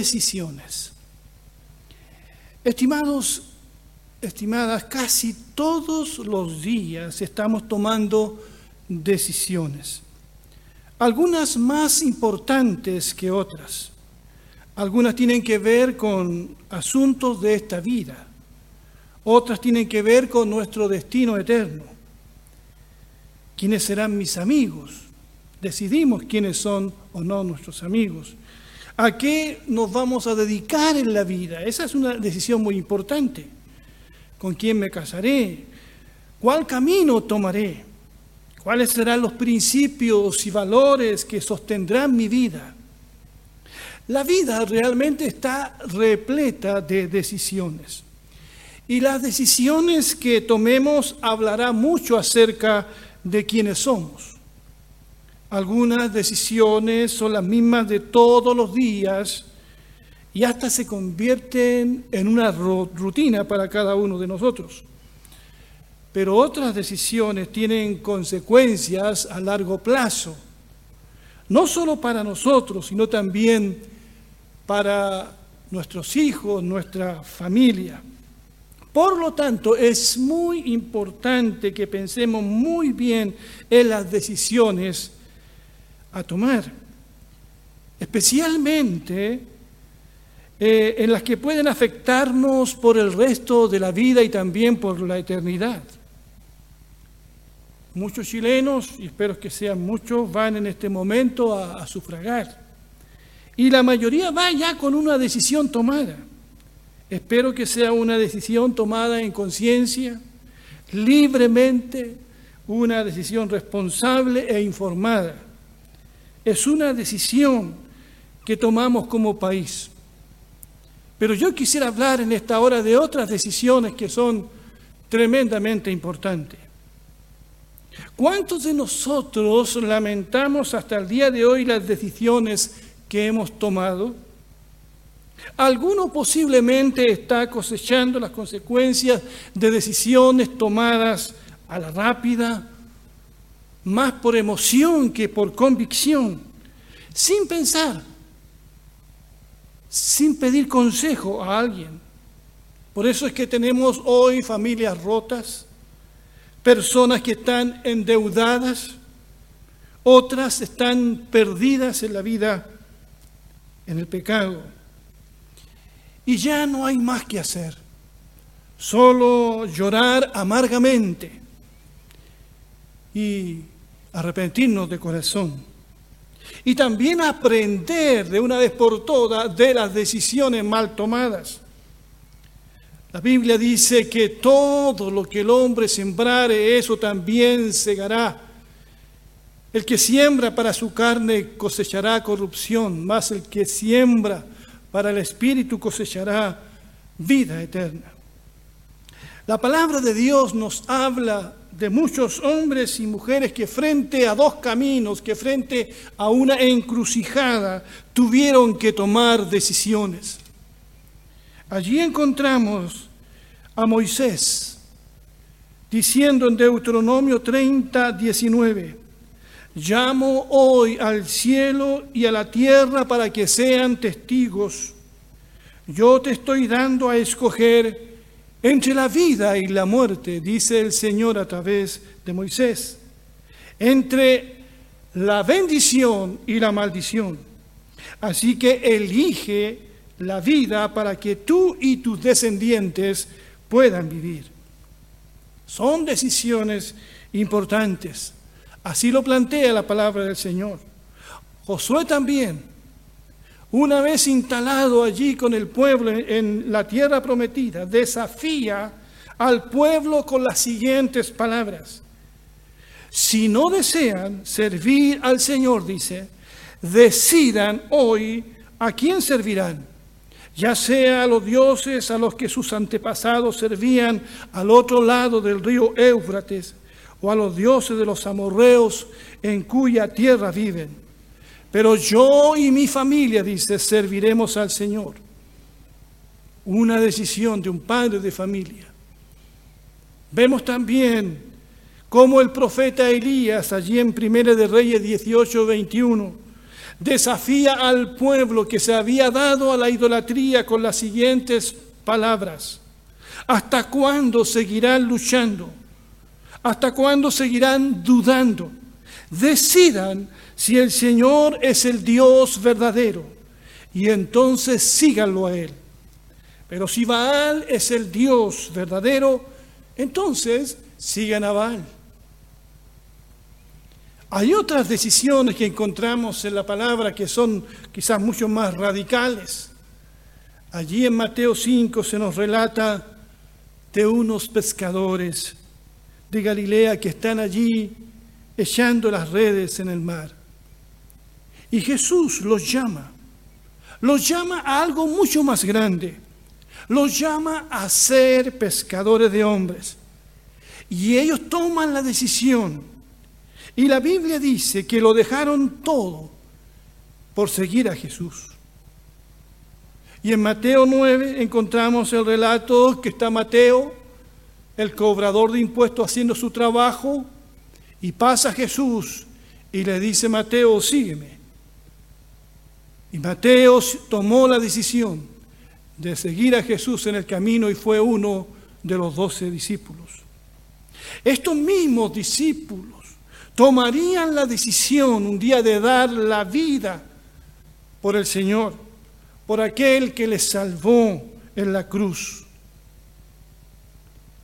decisiones. Estimados, estimadas, casi todos los días estamos tomando decisiones, algunas más importantes que otras. Algunas tienen que ver con asuntos de esta vida, otras tienen que ver con nuestro destino eterno. ¿Quiénes serán mis amigos? Decidimos quiénes son o no nuestros amigos. ¿A qué nos vamos a dedicar en la vida? Esa es una decisión muy importante. ¿Con quién me casaré? ¿Cuál camino tomaré? ¿Cuáles serán los principios y valores que sostendrán mi vida? La vida realmente está repleta de decisiones. Y las decisiones que tomemos hablará mucho acerca de quiénes somos. Algunas decisiones son las mismas de todos los días y hasta se convierten en una rutina para cada uno de nosotros. Pero otras decisiones tienen consecuencias a largo plazo, no solo para nosotros, sino también para nuestros hijos, nuestra familia. Por lo tanto, es muy importante que pensemos muy bien en las decisiones a tomar, especialmente eh, en las que pueden afectarnos por el resto de la vida y también por la eternidad. Muchos chilenos, y espero que sean muchos, van en este momento a, a sufragar. Y la mayoría va ya con una decisión tomada. Espero que sea una decisión tomada en conciencia, libremente, una decisión responsable e informada. Es una decisión que tomamos como país. Pero yo quisiera hablar en esta hora de otras decisiones que son tremendamente importantes. ¿Cuántos de nosotros lamentamos hasta el día de hoy las decisiones que hemos tomado? Alguno posiblemente está cosechando las consecuencias de decisiones tomadas a la rápida, más por emoción que por convicción, sin pensar, sin pedir consejo a alguien. Por eso es que tenemos hoy familias rotas, personas que están endeudadas, otras están perdidas en la vida, en el pecado. Y ya no hay más que hacer, solo llorar amargamente y arrepentirnos de corazón. Y también aprender de una vez por todas de las decisiones mal tomadas. La Biblia dice que todo lo que el hombre sembrare, eso también segará. El que siembra para su carne cosechará corrupción, más el que siembra para el Espíritu cosechará vida eterna. La palabra de Dios nos habla de muchos hombres y mujeres que frente a dos caminos, que frente a una encrucijada, tuvieron que tomar decisiones. Allí encontramos a Moisés diciendo en Deuteronomio 30, 19, Llamo hoy al cielo y a la tierra para que sean testigos. Yo te estoy dando a escoger entre la vida y la muerte, dice el Señor a través de Moisés, entre la bendición y la maldición. Así que elige la vida para que tú y tus descendientes puedan vivir. Son decisiones importantes. Así lo plantea la palabra del Señor. Josué también, una vez instalado allí con el pueblo en la tierra prometida, desafía al pueblo con las siguientes palabras. Si no desean servir al Señor, dice, decidan hoy a quién servirán, ya sea a los dioses a los que sus antepasados servían al otro lado del río Éufrates, o a los dioses de los amorreos en cuya tierra viven. Pero yo y mi familia, dice, serviremos al Señor. Una decisión de un padre de familia. Vemos también cómo el profeta Elías, allí en Primera de Reyes 18, 21, desafía al pueblo que se había dado a la idolatría con las siguientes palabras. ¿Hasta cuándo seguirán luchando? ¿Hasta cuándo seguirán dudando? Decidan si el Señor es el Dios verdadero y entonces síganlo a Él. Pero si Baal es el Dios verdadero, entonces sigan a Baal. Hay otras decisiones que encontramos en la palabra que son quizás mucho más radicales. Allí en Mateo 5 se nos relata de unos pescadores de Galilea que están allí echando las redes en el mar. Y Jesús los llama, los llama a algo mucho más grande, los llama a ser pescadores de hombres. Y ellos toman la decisión. Y la Biblia dice que lo dejaron todo por seguir a Jesús. Y en Mateo 9 encontramos el relato que está Mateo, el cobrador de impuestos, haciendo su trabajo, y pasa Jesús y le dice, Mateo, sígueme. Y Mateo tomó la decisión de seguir a Jesús en el camino y fue uno de los doce discípulos. Estos mismos discípulos tomarían la decisión un día de dar la vida por el Señor, por aquel que les salvó en la cruz.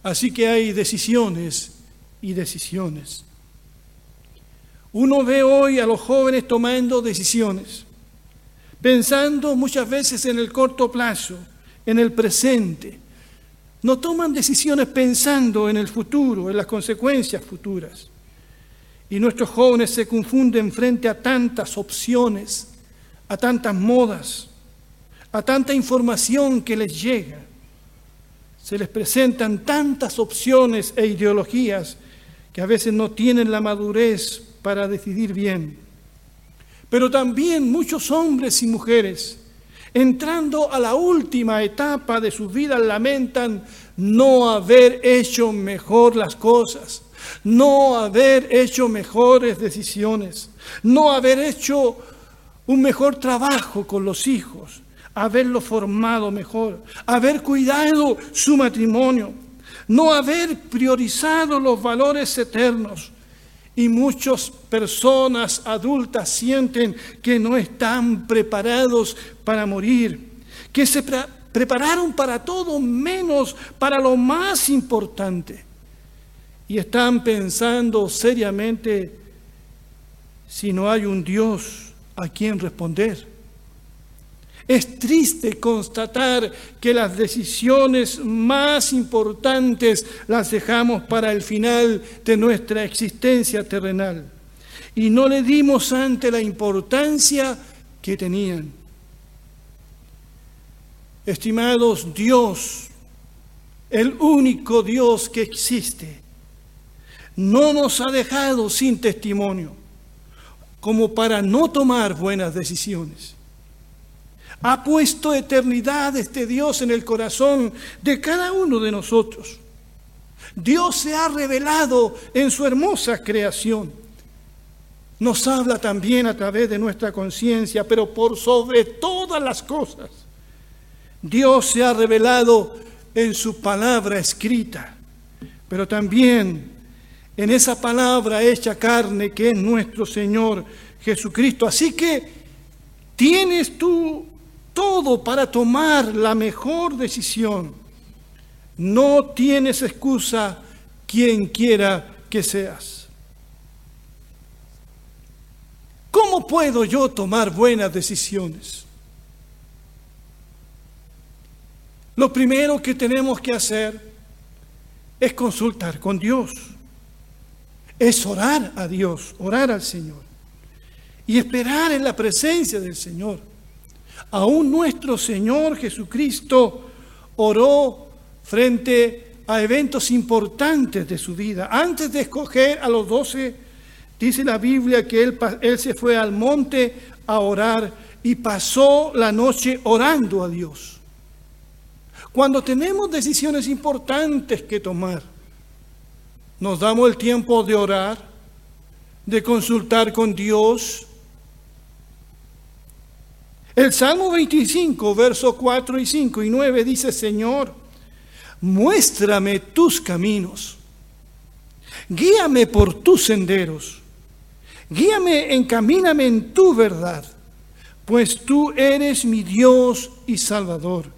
Así que hay decisiones y decisiones. Uno ve hoy a los jóvenes tomando decisiones pensando muchas veces en el corto plazo, en el presente. No toman decisiones pensando en el futuro, en las consecuencias futuras. Y nuestros jóvenes se confunden frente a tantas opciones, a tantas modas, a tanta información que les llega. Se les presentan tantas opciones e ideologías que a veces no tienen la madurez para decidir bien. Pero también muchos hombres y mujeres, entrando a la última etapa de sus vidas, lamentan no haber hecho mejor las cosas, no haber hecho mejores decisiones, no haber hecho un mejor trabajo con los hijos, haberlo formado mejor, haber cuidado su matrimonio, no haber priorizado los valores eternos, y muchas personas adultas sienten que no están preparados para morir, que se prepararon para todo menos para lo más importante. Y están pensando seriamente si no hay un Dios a quien responder. Es triste constatar que las decisiones más importantes las dejamos para el final de nuestra existencia terrenal y no le dimos ante la importancia que tenían. Estimados Dios, el único Dios que existe, no nos ha dejado sin testimonio como para no tomar buenas decisiones. Ha puesto eternidad este Dios en el corazón de cada uno de nosotros. Dios se ha revelado en su hermosa creación. Nos habla también a través de nuestra conciencia, pero por sobre todas las cosas, Dios se ha revelado en su palabra escrita, pero también en esa palabra hecha carne que es nuestro Señor Jesucristo. Así que tienes tú todo para tomar la mejor decisión. No tienes excusa quien quiera que seas. ¿Cómo puedo yo tomar buenas decisiones? Lo primero que tenemos que hacer es consultar con Dios, es orar a Dios, orar al Señor y esperar en la presencia del Señor. Aún nuestro Señor Jesucristo oró frente a eventos importantes de su vida. Antes de escoger a los doce, dice la Biblia que él, él se fue al monte a orar y pasó la noche orando a Dios. Cuando tenemos decisiones importantes que tomar, nos damos el tiempo de orar, de consultar con Dios, El Salmo 25, versos 4 y 5 y 9 dice, Señor, muéstrame tus caminos, guíame por tus senderos, guíame, encamíname en tu verdad, pues tú eres mi Dios y Salvador.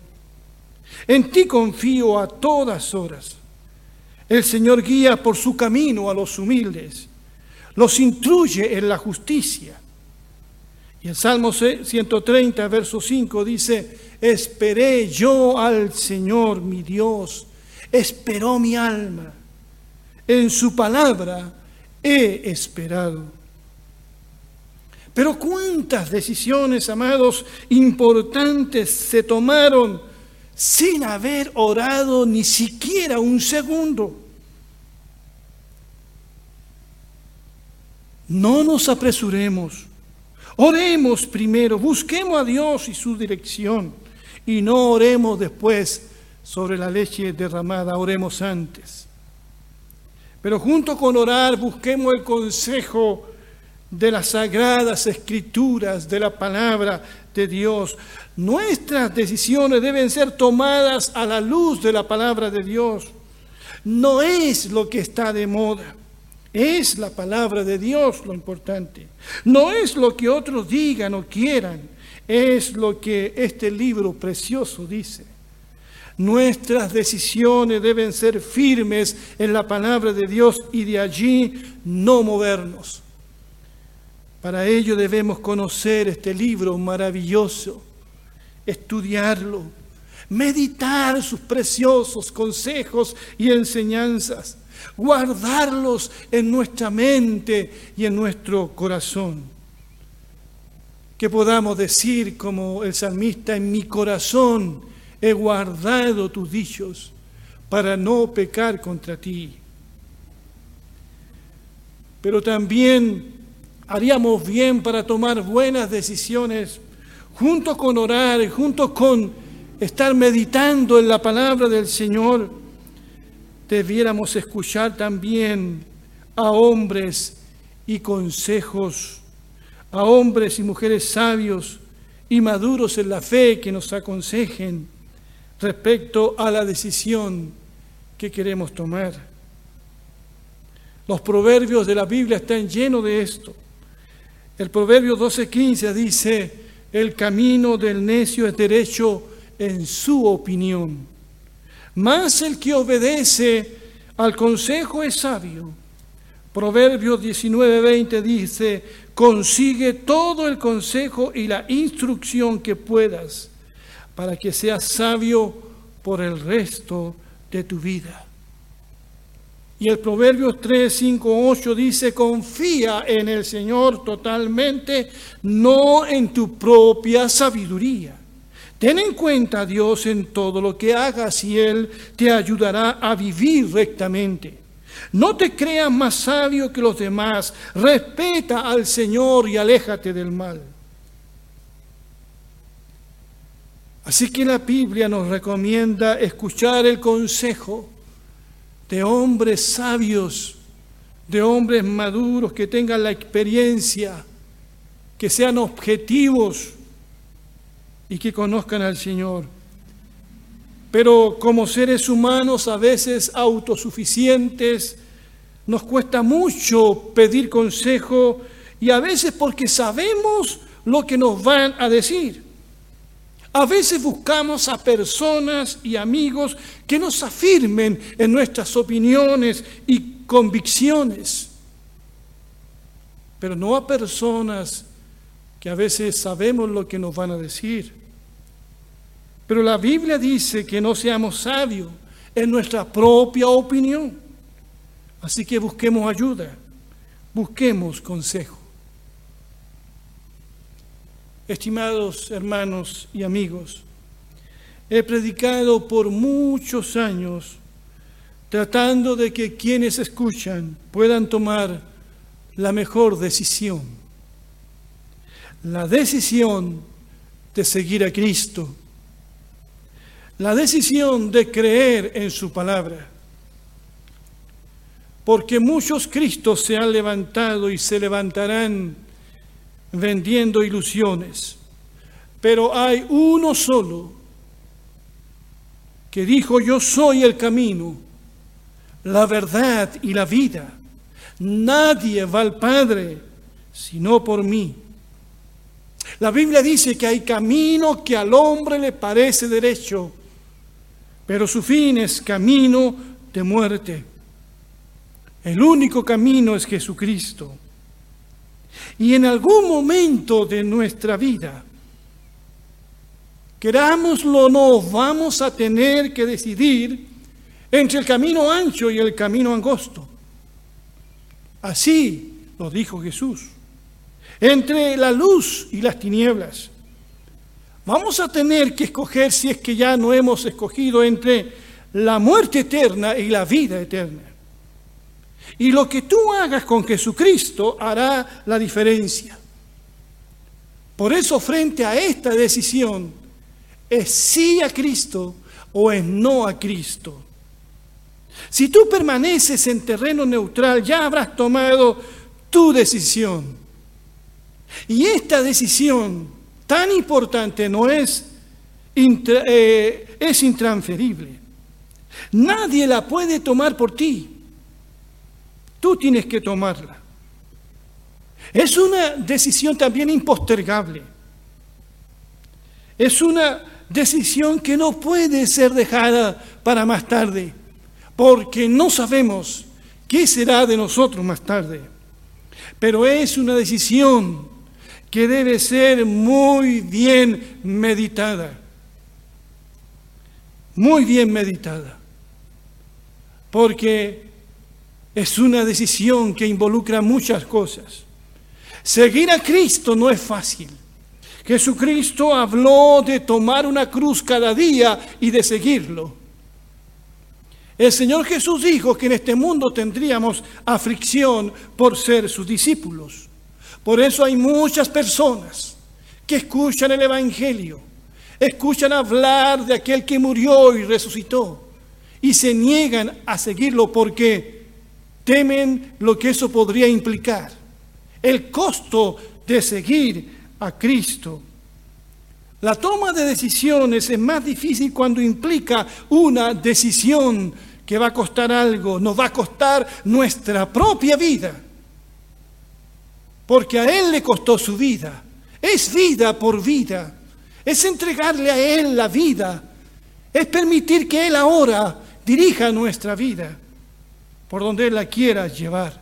En ti confío a todas horas. El Señor guía por su camino a los humildes, los instruye en la justicia. Y el Salmo 130, verso 5 dice, esperé yo al Señor mi Dios, esperó mi alma, en su palabra he esperado. Pero cuántas decisiones, amados, importantes se tomaron sin haber orado ni siquiera un segundo. No nos apresuremos. Oremos primero, busquemos a Dios y su dirección y no oremos después sobre la leche derramada, oremos antes. Pero junto con orar busquemos el consejo de las sagradas escrituras, de la palabra de Dios. Nuestras decisiones deben ser tomadas a la luz de la palabra de Dios. No es lo que está de moda. Es la palabra de Dios lo importante. No es lo que otros digan o quieran. Es lo que este libro precioso dice. Nuestras decisiones deben ser firmes en la palabra de Dios y de allí no movernos. Para ello debemos conocer este libro maravilloso, estudiarlo, meditar sus preciosos consejos y enseñanzas, guardarlos en nuestra mente y en nuestro corazón. Que podamos decir como el salmista, en mi corazón he guardado tus dichos para no pecar contra ti. Pero también haríamos bien para tomar buenas decisiones, junto con orar, junto con estar meditando en la palabra del Señor, debiéramos escuchar también a hombres y consejos, a hombres y mujeres sabios y maduros en la fe que nos aconsejen respecto a la decisión que queremos tomar. Los proverbios de la Biblia están llenos de esto. El Proverbio 12:15 dice, el camino del necio es derecho en su opinión, mas el que obedece al consejo es sabio. Proverbios 19:20 dice, consigue todo el consejo y la instrucción que puedas para que seas sabio por el resto de tu vida. Y el Proverbios 3, 5, 8 dice, confía en el Señor totalmente, no en tu propia sabiduría. Ten en cuenta a Dios en todo lo que hagas y Él te ayudará a vivir rectamente. No te creas más sabio que los demás. Respeta al Señor y aléjate del mal. Así que la Biblia nos recomienda escuchar el consejo de hombres sabios, de hombres maduros que tengan la experiencia, que sean objetivos y que conozcan al Señor. Pero como seres humanos a veces autosuficientes, nos cuesta mucho pedir consejo y a veces porque sabemos lo que nos van a decir. A veces buscamos a personas y amigos que nos afirmen en nuestras opiniones y convicciones, pero no a personas que a veces sabemos lo que nos van a decir. Pero la Biblia dice que no seamos sabios en nuestra propia opinión. Así que busquemos ayuda, busquemos consejo. Estimados hermanos y amigos, he predicado por muchos años tratando de que quienes escuchan puedan tomar la mejor decisión. La decisión de seguir a Cristo. La decisión de creer en su palabra. Porque muchos Cristos se han levantado y se levantarán vendiendo ilusiones, Pero hay uno solo que dijo, yo soy el camino, la verdad y la vida. Nadie va al Padre sino por mí. La Biblia dice que hay camino que al hombre le parece derecho, pero su fin es camino de muerte. El único camino es Jesucristo. Y en algún momento de nuestra vida, querámoslo o no, vamos a tener que decidir entre el camino ancho y el camino angosto. Así lo dijo Jesús. Entre la luz y las tinieblas. Vamos a tener que escoger, si es que ya no hemos escogido, entre la muerte eterna y la vida eterna. Y lo que tú hagas con Jesucristo hará la diferencia. Por eso frente a esta decisión, es sí a Cristo o es no a Cristo. Si tú permaneces en terreno neutral, ya habrás tomado tu decisión. Y esta decisión tan importante no es, eh, es intransferible. Nadie la puede tomar por ti. Tú tienes que tomarla. Es una decisión también impostergable. Es una decisión que no puede ser dejada para más tarde, porque no sabemos qué será de nosotros más tarde. Pero es una decisión que debe ser muy bien meditada. Muy bien meditada. Porque es una decisión que involucra muchas cosas. Seguir a Cristo no es fácil. Jesucristo habló de tomar una cruz cada día y de seguirlo. El Señor Jesús dijo que en este mundo tendríamos aflicción por ser sus discípulos. Por eso hay muchas personas que escuchan el Evangelio, escuchan hablar de aquel que murió y resucitó y se niegan a seguirlo porque temen lo que eso podría implicar, el costo de seguir a Cristo. La toma de decisiones es más difícil cuando implica una decisión que va a costar algo, nos va a costar nuestra propia vida, porque a Él le costó su vida, es vida por vida, es entregarle a Él la vida, es permitir que Él ahora dirija nuestra vida por donde Él la quiera llevar.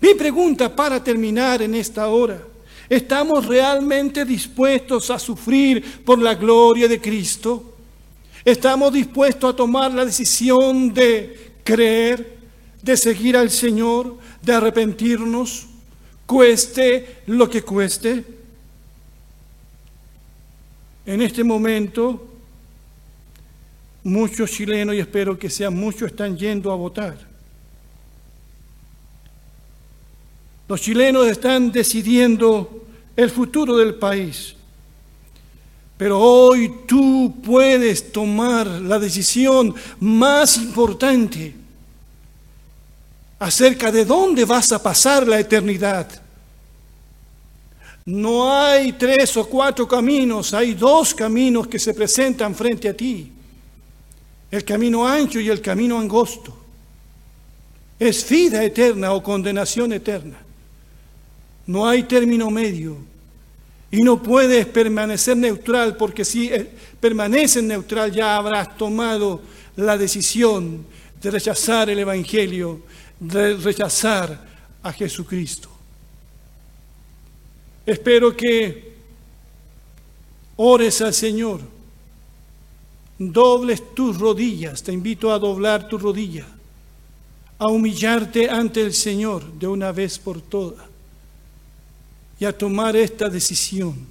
Mi pregunta para terminar en esta hora, ¿estamos realmente dispuestos a sufrir por la gloria de Cristo? ¿Estamos dispuestos a tomar la decisión de creer, de seguir al Señor, de arrepentirnos, cueste lo que cueste? En este momento muchos chilenos, y espero que sean muchos, están yendo a votar. Los chilenos están decidiendo el futuro del país. Pero hoy tú puedes tomar la decisión más importante acerca de dónde vas a pasar la eternidad. No hay tres o cuatro caminos, hay dos caminos que se presentan frente a ti el camino ancho y el camino angosto. Es vida eterna o condenación eterna. No hay término medio. Y no puedes permanecer neutral porque si eh, permaneces neutral ya habrás tomado la decisión de rechazar el Evangelio, de rechazar a Jesucristo. Espero que ores al Señor dobles tus rodillas, te invito a doblar tu rodilla, a humillarte ante el Señor de una vez por todas y a tomar esta decisión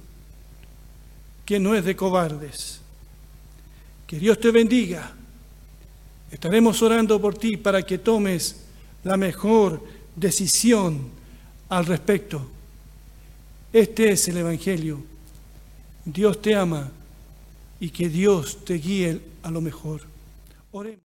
que no es de cobardes. Que Dios te bendiga. Estaremos orando por ti para que tomes la mejor decisión al respecto. Este es el Evangelio. Dios te ama y que Dios te guíe a lo mejor. Oremos.